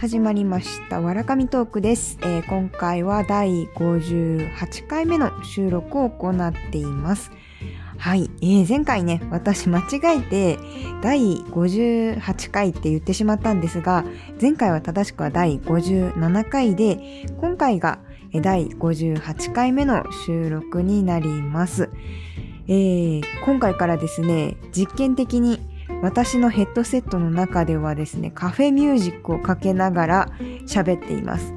始まりました。わらかみトークです、えー、今回は第58回目の収録を行っています。はい、えー、前回ね私間違えて第58回って言ってしまったんですが前回は正しくは第57回で今回が第58回目の収録になります、えー、今回からですね実験的に私のヘッドセットの中ではですね、カフェミュージックをかけながら喋っています。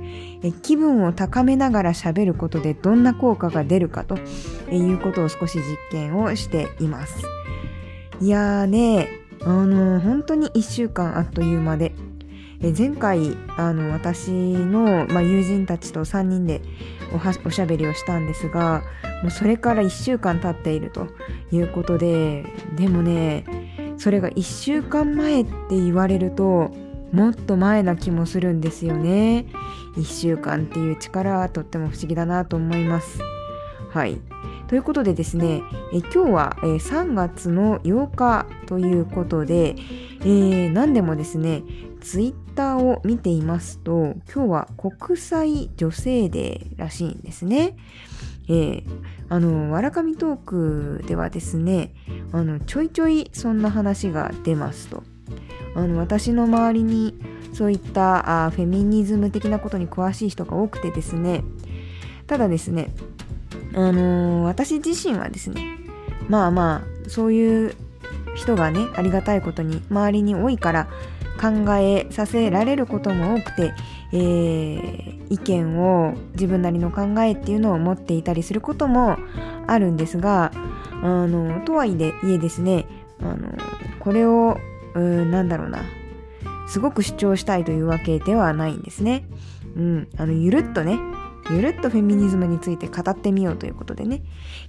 気分を高めながら喋ることでどんな効果が出るかということを少し実験をしています。いやーね、あのー、本当に1週間あっという間で、前回あの私の、まあ、友人たちと3人でおしゃべりをしたんですがもうそれから1週間経っているということででもねそれが1週間前って言われるともっと前な気もするんですよね。1週間っていう力はとっても不思議だなと思います。はい。ということでですねえ今日はえ3月の8日ということで、えー、何でもですねツイッターを見ていますと今日は国際女性デーらしいんですね。えー、あの、わらかみトークではですね、あの、ちょいちょいそんな話が出ますと。あの、私の周りにそういったあフェミニズム的なことに詳しい人が多くてですね、ただですね、あのー、私自身はですね、まあまあ、そういう人がね、ありがたいことに周りに多いから、考えさせられることも多くて、えー、意見を自分なりの考えっていうのを持っていたりすることもあるんですがあのとはいえですねあのこれをなんだろうなすごく主張したいというわけではないんですね。うん、あのゆるっとねゆるっとフェミニズムについて語ってみようということでね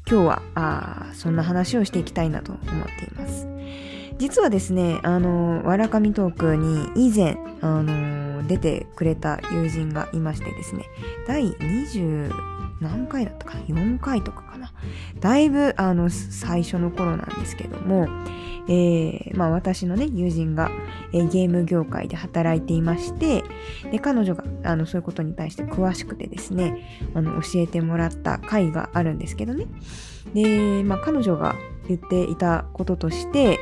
今日はあそんな話をしていきたいなと思っています。実はですね、あの、わらかみトークに以前、あの、出てくれた友人がいましてですね、第20何回だったかな ?4 回とかかな？だいぶ、あの、最初の頃なんですけども、えー、まあ私のね、友人が、えー、ゲーム業界で働いていまして、で、彼女が、あの、そういうことに対して詳しくてですね、あの、教えてもらった回があるんですけどね。で、まあ彼女が言っていたこととして、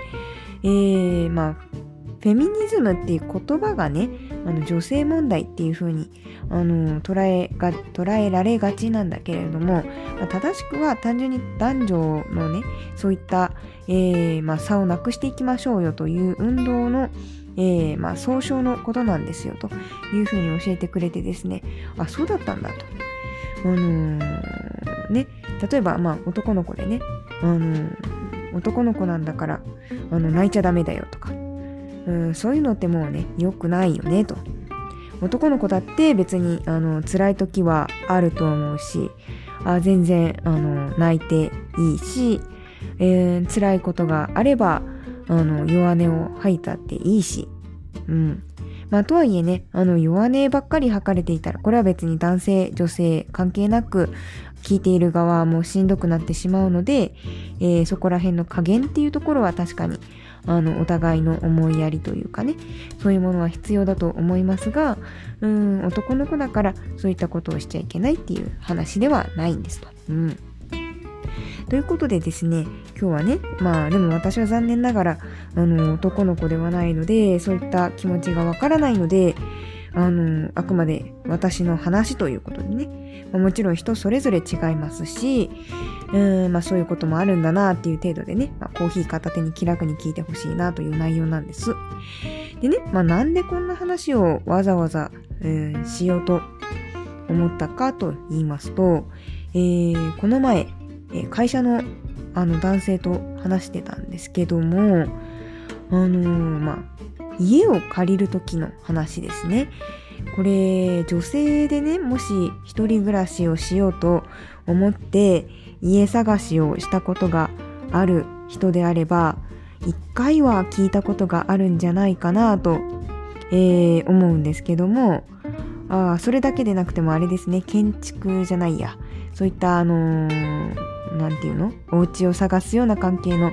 えー、まあ、フェミニズムっていう言葉がね、あの女性問題っていう風にあの捉えが捉えられがちなんだけれども、まあ、正しくは単純に男女のね、そういった、えー、まあ、差をなくしていきましょうよという運動の、えー、まあ、総称のことなんですよというふうに教えてくれてですね、あ、そうだったんだと。あのー、ね、例えば、まあ、男の子でね、あのー男の子なんだからあの泣いちゃダメだよとか。うんそういうのってもうね良くないよねと。男の子だって別にあの辛い時はあると思うしあ全然あの泣いていいし、えー、辛いことがあればあの弱音を吐いたっていいし、うん。まあ、とはいえね、あの弱音ばっかり吐かれていたら、これは別に男性、女性関係なく、聞いている側もしんどくなってしまうので、えー、そこら辺の加減っていうところは確かにあのお互いの思いやりというかねそういうものは必要だと思いますがうん男の子だからそういったことをしちゃいけないっていう話ではないんですと。うんということでですね、今日はね、まあでも私は残念ながら、あの、男の子ではないので、そういった気持ちがわからないので、あの、あくまで私の話ということでね、もちろん人それぞれ違いますし、うん、まあそういうこともあるんだなっていう程度でね、まあ、コーヒー片手に気楽に聞いてほしいなという内容なんです。でね、まあなんでこんな話をわざわざ、えー、しようと思ったかと言いますと、えー、この前、え、会社のあの男性と話してたんですけども、あのー、まあ、家を借りる時の話ですね。これ女性でねもし一人暮らしをしようと思って家探しをしたことがある人であれば一回は聞いたことがあるんじゃないかなと、えー、思うんですけどもあそれだけでなくてもあれですね建築じゃないやそういったあのー、て言うの？お家を探すような関係の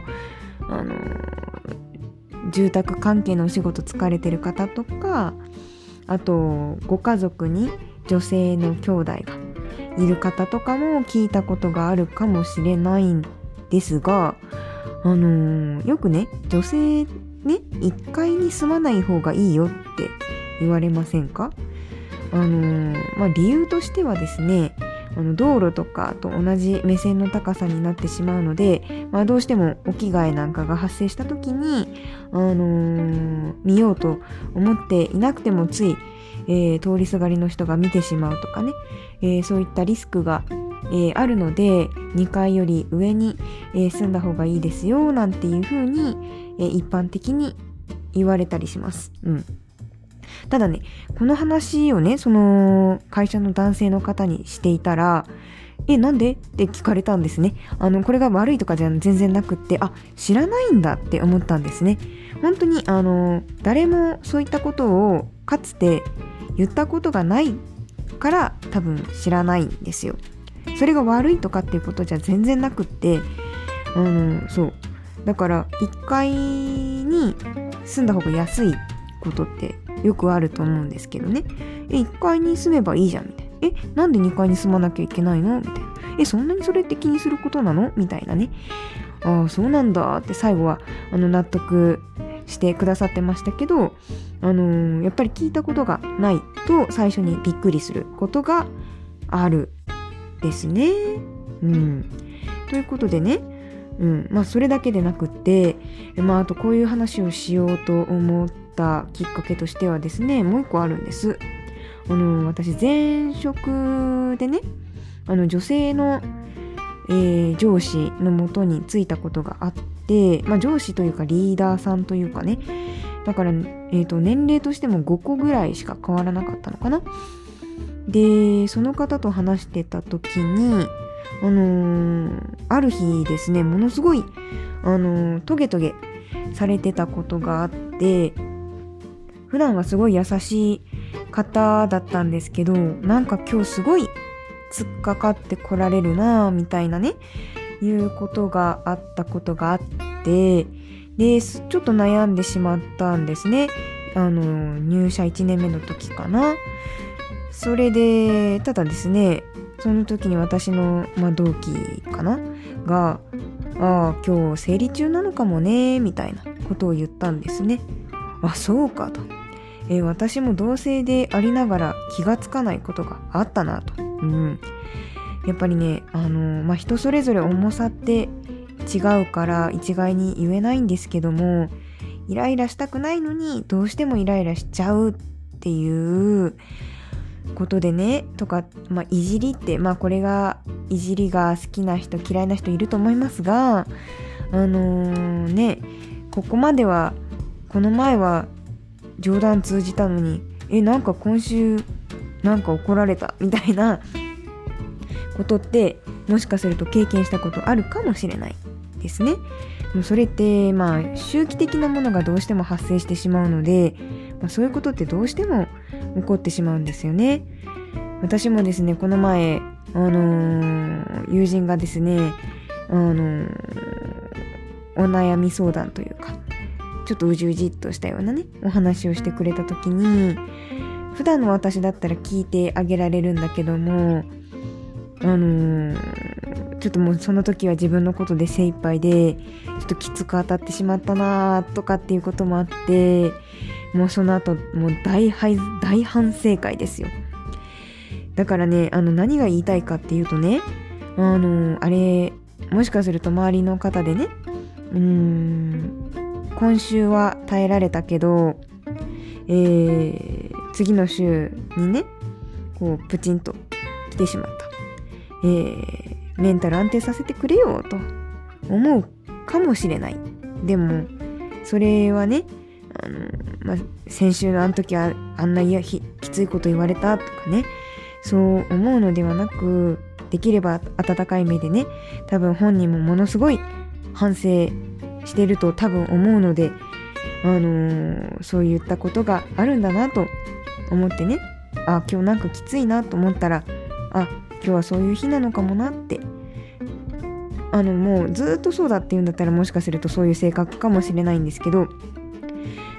あのー住宅関係のお仕事疲れてる方とかあとご家族に女性の兄弟がいる方とかも聞いたことがあるかもしれないんですがあのー、よくね女性ね1階に住まない方がいいよって言われませんか？あのー、まあ、理由としてはですねあの道路とかと同じ目線の高さになってしまうので、まあ、どうしてもお着替えなんかが発生した時に、あのー、見ようと思っていなくてもつい、えー、通りすがりの人が見てしまうとかね、えー、そういったリスクが、えあるので2階より上に、え住んだ方がいいですよなんていうふうに、え一般的に言われたりします。うんただね、この話をね、その会社の男性の方にしていたら、え、なんで？って聞かれたんですね。あの、これが悪いとかじゃ全然なくって、あ、知らないんだって思ったんですね。本当に、あの、誰もそういったことをかつて言ったことがないから多分知らないんですよ。それが悪いとかっていうことじゃ全然なくって、あの、そう。だから1階に住んだ方が安いことってよくあると思うんですけどね。え、1階に住めばいいじゃんみたいな。え、なんで2階に住まなきゃいけないの？みたいな。え、そんなにそれって気にすることなの？みたいなね。ああ、そうなんだって最後はあの納得してくださってましたけど、あのー、やっぱり聞いたことがないと最初にびっくりすることがあるですね。うん。ということでね、うん、まあそれだけでなくって、まああとこういう話をしようと思ったきっかけとしてはですねもう一個あるんですあの私前職でねあの女性の、えー、上司のもとに就いたことがあって、まあ、上司というかリーダーさんというかねだから、えーと、年齢としても5個ぐらいしか変わらなかったのかなでその方と話してた時にあのー、ある日ですねものすごい、あのー、トゲトゲされてたことがあって普段はすごい優しい方だったんですけど、なんか今日すごい突っかかってこられるなぁ、みたいなね、いうことがあったことがあって、で、ちょっと悩んでしまったんですね。あの、入社1年目の時かな。それで、ただですね、その時に私の、まあ、同期かな？が、ああ、今日生理中なのかもね、みたいなことを言ったんですね。あ、そうかと。えー、私も同性でありながら気がつかないことがあったなと。うん。やっぱりね、あのー、まあ、人それぞれ重さって違うから一概に言えないんですけども、イライラしたくないのにどうしてもイライラしちゃうっていうことでね、とか、まあ、いじりって、まあ、これが、いじりが好きな人、嫌いな人いると思いますが、あのー、ね、ここまでは、この前は冗談通じたのにえなんか今週なんか怒られたみたいなことってもしかすると経験したことあるかもしれないですね。でもそれってまあ周期的なものがどうしても発生してしまうので、まあ、そういうことってどうしても起こってしまうんですよね。私もですねこの前あのー、友人がですねあのー、お悩み相談というかちょっとうじうじっとしたようなねお話をしてくれた時に普段の私だったら聞いてあげられるんだけどもあのー、ちょっともうその時は自分のことで精一杯でちょっときつく当たってしまったなとかっていうこともあってもうその後もう大大反省会ですよ。だからねあの何が言いたいかっていうとねあのー、あれもしかすると周りの方でねうーん今週は耐えられたけど、えー、次の週にね、こう、プチンと来てしまった。えー、メンタル安定させてくれよと思うかもしれない。でも、それはね、あの、まあ、先週のあの時はあんないやきついこと言われたとかね、そう思うのではなく、できれば温かい目でね、多分本人もものすごい反省してると多分思うので、あのー、そういったことがあるんだなと思ってね。あ今日なんかきついなと思ったらあ今日はそういう日なのかもなって。あのもうずっとそうだっていうんだったらもしかするとそういう性格かもしれないんですけど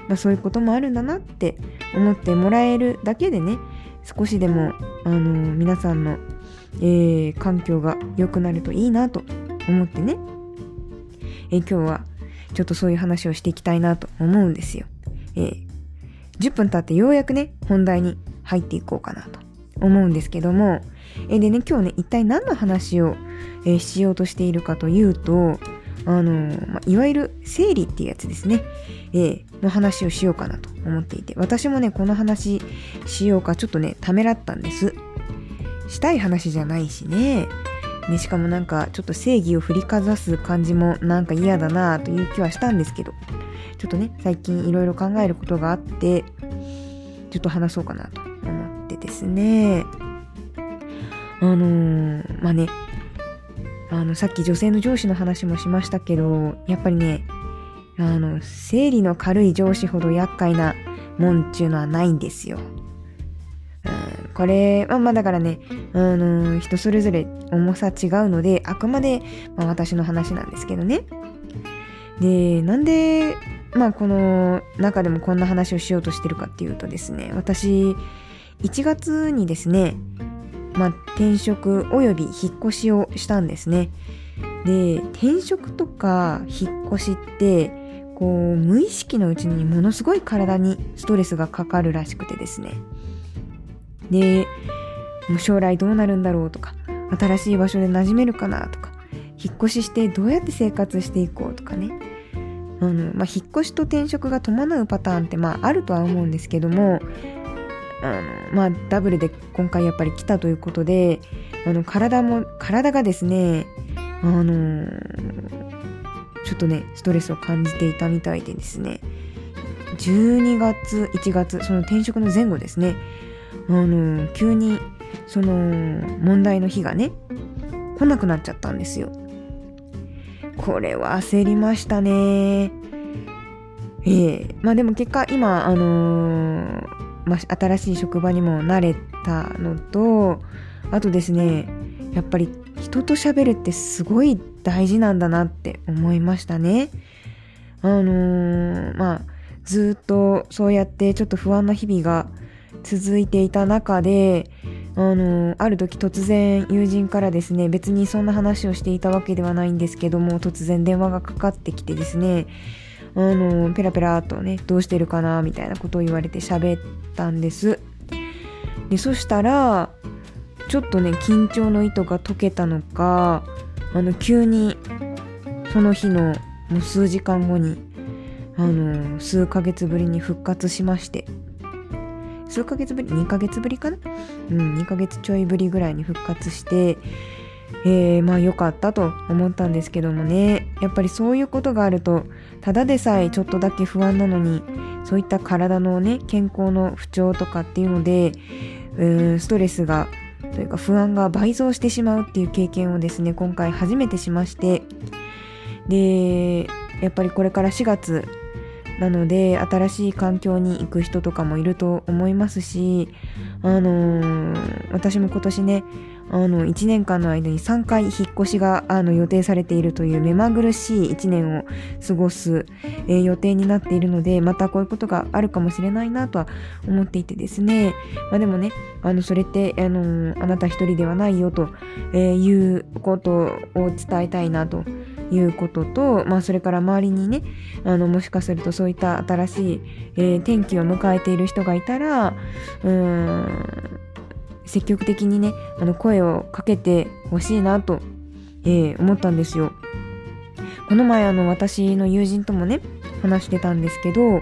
まあ、そういうこともあるんだなって思ってもらえるだけでね少しでも、あのー、皆さんの、えー、環境が良くなるといいなと思ってね、えー、今日はちょっとそういう話をしていきたいなと思うんですよ。えー、10分経ってようやくね本題に入っていこうかなと思うんですけども、えー、でね今日ね一体何の話を、えー、しようとしているかというとあのまあいわゆる生理っていうやつですね、えー、の話をしようかなと思っていて、私もね、この話しようかちょっとね、ためらったんです。したい話じゃないしね。ね、しかもなんかちょっと正義を振りかざす感じもなんか嫌だなという気はしたんですけど、ちょっとね、最近いろいろ考えることがあって、ちょっと話そうかなと思ってですね。あのー、まあね、あの、さっき女性の上司の話もしましたけど、やっぱりね、あの、生理の軽い上司ほど厄介なもんっていうのはないんですよ。これは、まあだからね、あの、人それぞれ重さ違うので、あくまで、まあ、私の話なんですけどね。で、なんで、まあこの中でもこんな話をしようとしてるかっていうとですね、私、1月にですね、まあ、転職および引っ越しをしたんですね。で転職とか引っ越しってこう無意識のうちにものすごい体にストレスがかかるらしくてですね。でもう将来どうなるんだろうとか新しい場所で馴染めるかなとか引っ越ししてどうやって生活していこうとかね。あの、まあ、引っ越しと転職が伴うパターンってまああるとは思うんですけどもあのまあダブルで今回やっぱり来たということであの体も体がですねあのちょっとねストレスを感じていたみたいでですね12月1月その転職の前後ですねあの急にその問題の日がね来なくなっちゃったんですよ。これは焦りましたね。ええ。まあでも結果今あのーまあ、新しい職場にも慣れたのとあとですねやっぱり人と喋るってすごい大事なんだなって思いましたね。あのー、まあずっとそうやってちょっと不安な日々が続いていた中であの、ある時突然友人からですね別にそんな話をしていたわけではないんですけども突然電話がかかってきてですねあのペラペラとねどうしてるかなみたいなことを言われて喋ったんです。でそしたらちょっとね緊張の糸が解けたのかあの急にその日のもう数時間後にあの数ヶ月ぶりに復活しまして。数ヶ月ぶり2ヶ月ぶりかな？うん2ヶ月ちょいぶりぐらいに復活してえー、まあ良かったと思ったんですけどもね。やっぱりそういうことがあるとただでさえちょっとだけ不安なのにそういった体のね健康の不調とかっていうのでうんストレスがというか不安が倍増してしまうっていう経験をですね今回初めてしまして。でやっぱりこれから4月なので新しい環境に行く人とかもいると思いますしあのー、私も今年ねあの1年間の間に3回引っ越しがあの予定されているという目まぐるしい1年を過ごす、えー、予定になっているのでまたこういうことがあるかもしれないなとは思っていてですね、まあ、でもねあのそれって、あのー、あなた一人ではないよと、えー、いうことを伝えたいなということと、まあ、それから周りにねあのもしかするとそういった新しい、えー、転機を迎えている人がいたらうーん積極的にねあの声をかけてほしいなと、えー、思ったんですよ。この前あの私の友人ともね話してたんですけど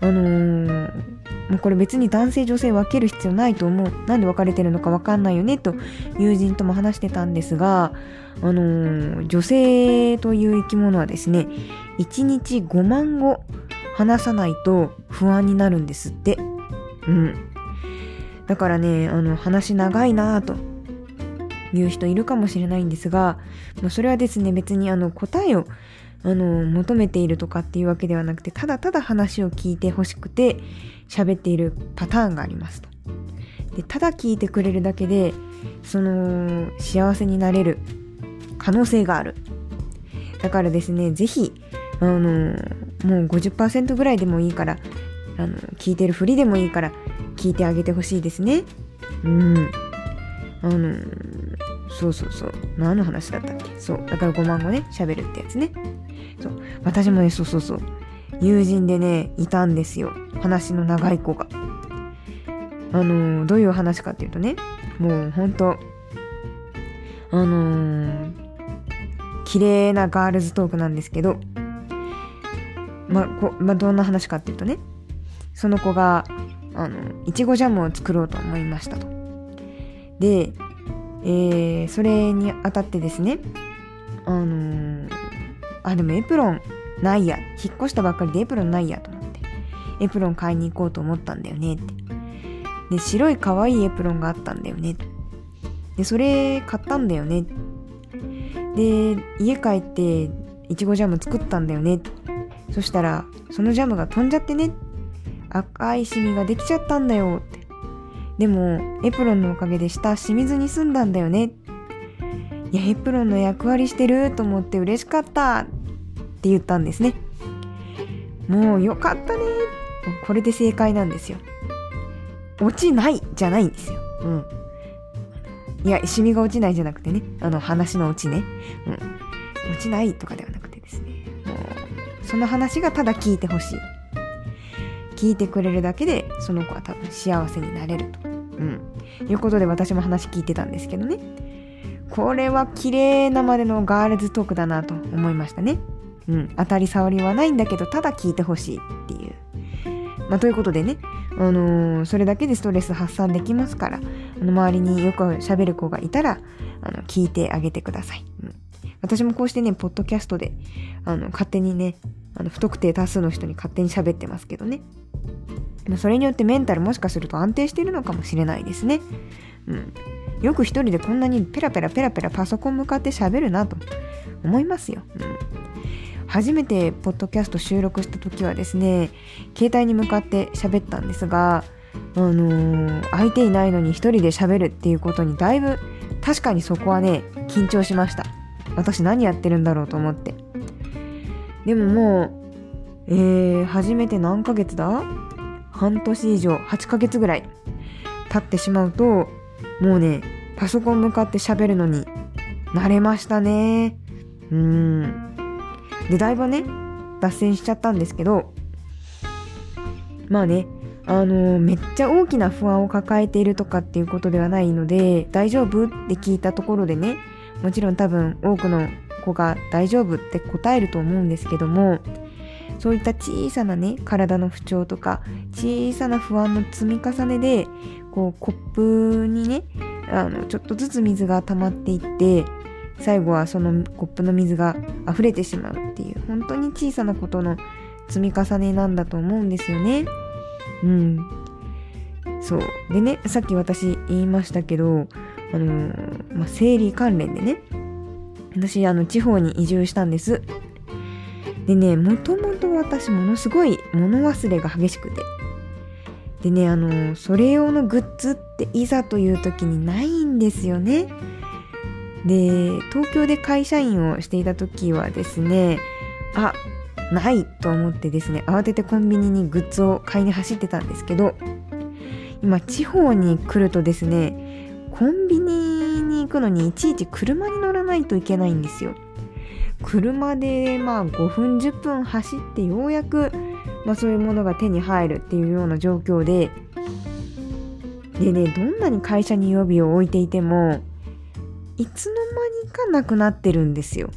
あのー、もうこれ別に男性女性分ける必要ないと思うなんで別れてるのか分かんないよねと友人とも話してたんですがあのー、女性という生き物はですね1日5万語話さないと不安になるんですってうんだからねあの話長いなという人いるかもしれないんですが、まあ、それはですね別にあの答えをあの求めているとかっていうわけではなくてただただ話を聞いてほしくて喋っているパターンがありますと。でただ聞いてくれるだけでその幸せになれる可能性がある。だからですね是非あのもう50%ぐらいでもいいからあの聞いてるふりでもいいから聞いてあげてほしいですね。うん。あのそうそうそう。何の話だったっけ？そう。だから5万語ね。喋るってやつね。そう。私もねそうそうそう。友人でねいたんですよ。話の長い子が。あのどういう話かっていうとねもうほんとあのー、綺麗なガールズトークなんですけどまこまあ、どんな話かっていうとねその子があのいちごジャムを作ろうと思いましたと。で、えー、それにあたってですねあのー、あでもエプロンないや。引っ越したばっかりでエプロンないやと思ってエプロン買いに行こうと思ったんだよねって。で白い可愛いエプロンがあったんだよね。でそれ買ったんだよね。で家帰っていちごジャム作ったんだよね。そしたらそのジャムが飛んじゃってね。赤いシミができちゃったんだよ。ってでもエプロンのおかげで下染みずに済んだんだよね。いやエプロンの役割してると思って嬉しかったって言ったんですね。もうよかったね。これで正解なんですよ。落ちないじゃないんですよ。うん。いやシミが落ちないじゃなくてね。あの話の落ちね。うん。落ちないとかではなくてですね。もうその話がただ聞いてほしい。聞いてくれるだけでその子は多分幸せになれると、うん、いうことで私も話聞いてたんですけどね。これは綺麗なまでのガールズトークだなと思いましたね、うん、当たり障りはないんだけどただ聞いてほしいっていう。まあ、ということでね、あのー、それだけでストレス発散できますから、あの周りによく喋る子がいたら、あの、聞いてあげてください。うん、私もこうしてね、ポッドキャストで、あの、勝手にね、あの、不特定多数の人に勝手に喋ってますけどね。それによってメンタルもしかすると安定しているのかもしれないですね。うん。よく一人でこんなにペラペラペラペラパソコン向かって喋るなと思いますよ。うん。初めてポッドキャスト収録した時はですね、携帯に向かって喋ったんですが、あのー、相手いないのに一人で喋るっていうことにだいぶ確かにそこはね、緊張しました。私何やってるんだろうと思って。でももう、えー、初めて何ヶ月だ？半年以上、8ヶ月ぐらい経ってしまうと、もうね、パソコン向かって喋るのに慣れましたね。うん。で、だいぶね、脱線しちゃったんですけど、まあね、あの、めっちゃ大きな不安を抱えているとかっていうことではないので、大丈夫って聞いたところでね、もちろん多分多くの子が大丈夫って答えると思うんですけども、そういった小さなね、体の不調とか、小さな不安の積み重ねで、こう、コップにね、あの、ちょっとずつ水が溜まっていって、最後はそのコップの水が溢れてしまうっていう本当に小さなことの積み重ねなんだと思うんですよね。うん。そう。でね、さっき私言いましたけど、あのー、まあ、生理関連でね、私、あの、地方に移住したんです。でね、もともと私ものすごい物忘れが激しくて。でね、あの、それ用のグッズっていざという時にないんですよね。で東京で会社員をしていた時はですねあないと思ってですね慌ててコンビニにグッズを買いに走ってたんですけど今地方に来るとですねコンビニに行くのにいちいち車に乗らないといけないんですよ車でまあ5分10分走ってようやく、まあ、そういうものが手に入るっていうような状況ででねどんなに会社に予備を置いていてもいつの間にかなくなってるんですよ。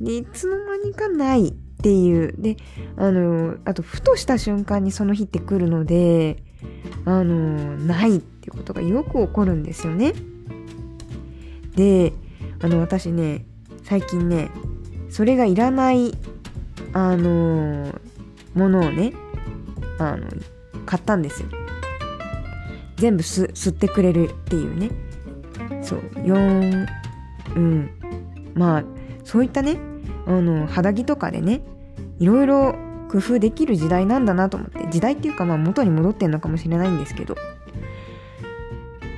でいつの間にかないっていう。で、あの、あと、ふとした瞬間にその日って来るので、あの、ないってことがよく起こるんですよね。で、あの、私ね、最近ね、それがいらない、あの、ものをね、あの、買ったんですよ。全部吸ってくれるっていうね。そう。4うん。まあそういったねあの肌着とかでねいろいろ工夫できる時代なんだなと思って。時代っていうかまあ元に戻ってんのかもしれないんですけど。っ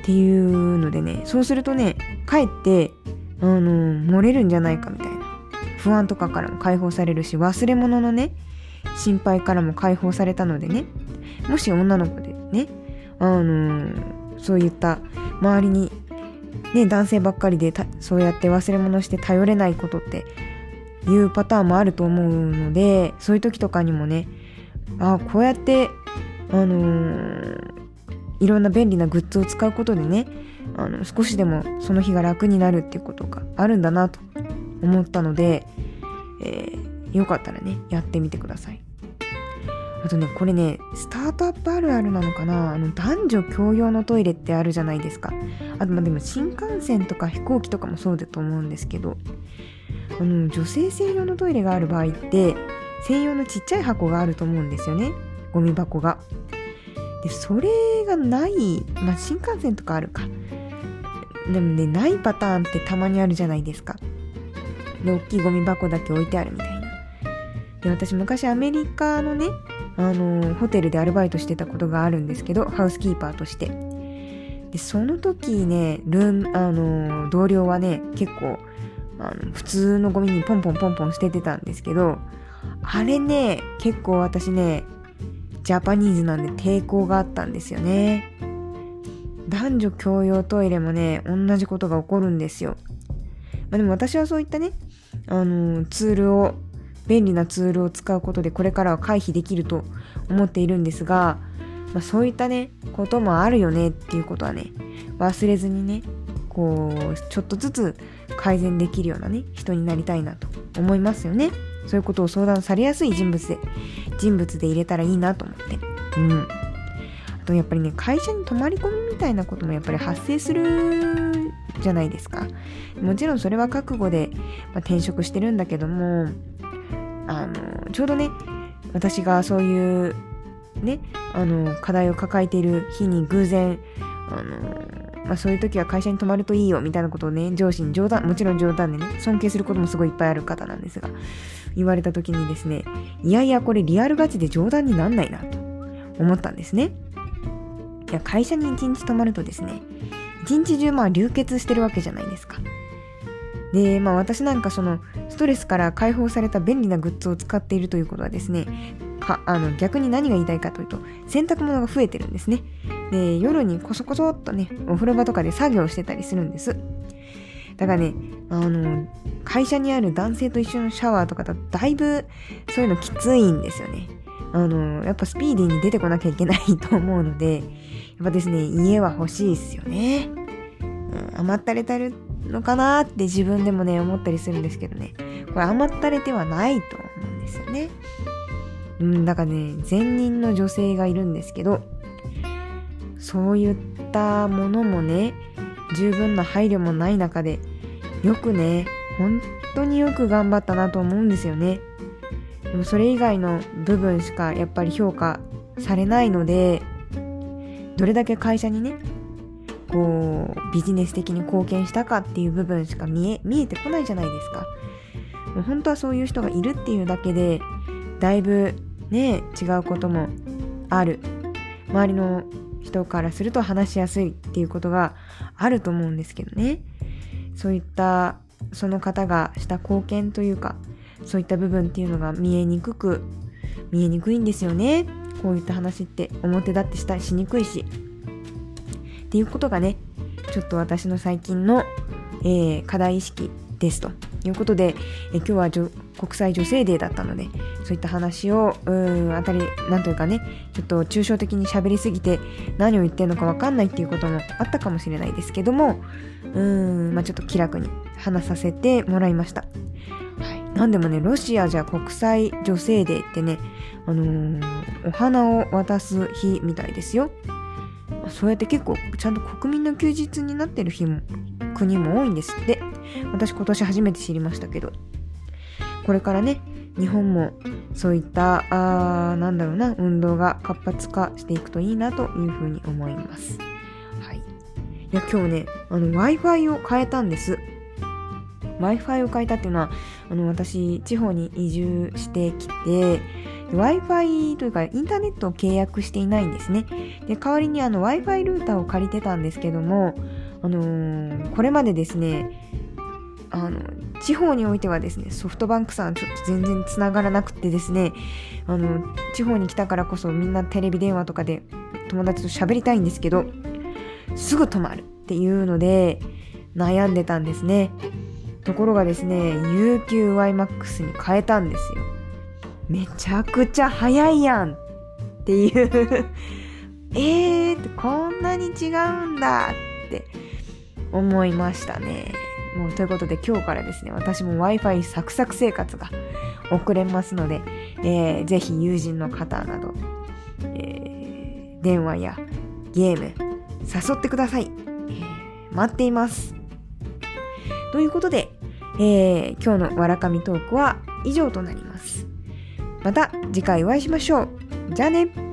ていうのでねそうするとねかえってあの漏れるんじゃないかみたいな。不安とかからも解放されるし忘れ物のね心配からも解放されたのでねもし女の子でねあのー、そういった周りにね男性ばっかりでそうやって忘れ物して頼れないことっていうパターンもあると思うのでそういう時とかにもねあこうやってあのー、いろんな便利なグッズを使うことでねあの少しでもその日が楽になるっていうことがあるんだなと思ったので、えー、よかったらねやってみてください。あとねこれねスタートアップあるあるなのかな？あの男女共用のトイレってあるじゃないですか。あとまあでも新幹線とか飛行機とかもそうだと思うんですけどあの女性専用のトイレがある場合って専用のちっちゃい箱があると思うんですよね。ゴミ箱が。でそれがないまあ新幹線とかあるか。でもね、ないパターンってたまにあるじゃないですか。で、大きいゴミ箱だけ置いてあるみたいな。で、私昔アメリカのね、あの、ホテルでアルバイトしてたことがあるんですけど、ハウスキーパーとして。で、その時ね、ルーム、あの、同僚はね、結構、あの、普通のゴミにポンポンポンポン捨ててたんですけど、あれね、結構私ね、ジャパニーズなんで抵抗があったんですよね。男女共用トイレもね、同じことが起こるんですよ。まあ、でも私はそういったね、あの、ツールを、便利なツールを使うことでこれからは回避できると思っているんですが、まあ、そういったね、こともあるよねっていうことはね、忘れずにね、こう、ちょっとずつ改善できるようなね、人になりたいなと思いますよね。そういうことを相談されやすい人物で、人物で入れたらいいなと思って。うんあ。とやっぱりね会社に泊まり込みみたいなこともやっぱり発生するじゃないですか。もちろんそれは覚悟で、まあ、転職してるんだけどもあのちょうどね私がそういうねあの課題を抱えている日に偶然あのまあ、そういう時は会社に泊まるといいよみたいなことをね上司に冗談もちろん冗談でね尊敬することもすごいいっぱいある方なんですが言われた時にですねいやいやこれリアルガチで冗談になんないなと思ったんですね。いや会社に一日泊まるとですね一日中まあ流血してるわけじゃないですか。でまあ私なんかそのストレスから解放された便利なグッズを使っているということはですねかあの逆に何が言いたいかというと洗濯物が増えてるんですね。で夜にコソコソっとねお風呂場とかで作業してたりするんです。だからねあの会社にある男性と一緒のシャワーとかだとだいぶそういうのきついんですよね。あのやっぱスピーディーに出てこなきゃいけないと思うのでっぱですね、家は欲しいですよね。うん、余ったれてるのかなって自分でもね、思ったりするんですけどね。これ余ったれてはないと思うんですよね。うん、だからね、前任の女性がいるんですけど、そういったものもね、十分な配慮もない中で、よくね、本当によく頑張ったなと思うんですよね。でもそれ以外の部分しかやっぱり評価されないので、どれだけ会社にねこうビジネス的に貢献したかっていう部分しか見え見えてこないじゃないですか。もう本当はそういう人がいるっていうだけでだいぶね違うこともある。周りの人からすると話しやすいっていうことがあると思うんですけどね。そういったその方がした貢献というかそういった部分っていうのが見えにくく見えにくいんですよね。こういった話って表立ってしたりしにくいしっていうことがねちょっと私の最近の、えー、課題意識ですということで、え今日は国際女性デーだったのでそういった話をうんあたりなんというかねちょっと抽象的に喋りすぎて何を言ってるのか分かんないっていうこともあったかもしれないですけどもうん、まあ、ちょっと気楽に話させてもらいました。はい、なんでもねロシアじゃ国際女性デーってねあのー、お花を渡す日みたいですよ。そうやって結構ちゃんと国民の休日になってる日も国も多いんですって私今年初めて知りましたけどこれからね日本もそういったあなんだろうな運動が活発化していくといいなというふうに思います。はい、いや今日ね Wi-Fi を変えたんです。Wi-Fi を変えたっていうのはあの私地方に移住してきて Wi-Fi というかインターネットを契約していないんですね。で代わりに Wi-Fi ルーターを借りてたんですけども、あのー、これまでですねあの、地方においてはですね、ソフトバンクさんちょっと全然つながらなくてですね、あの、地方に来たからこそみんなテレビ電話とかで友達と喋りたいんですけど、すぐ止まるっていうので悩んでたんですね。ところがですね、UQYMAX に変えたんですよ。めちゃくちゃ早いやんっていう えーこんなに違うんだって思いましたね。もうということで今日からですね、私も Wi-Fi サクサク生活が送れますので、えー、ぜひ友人の方など、えー、電話やゲーム誘ってください。えー、待っています。ということで、えー、今日のわらかみトークは以上となります。また次回お会いしましょう。じゃあね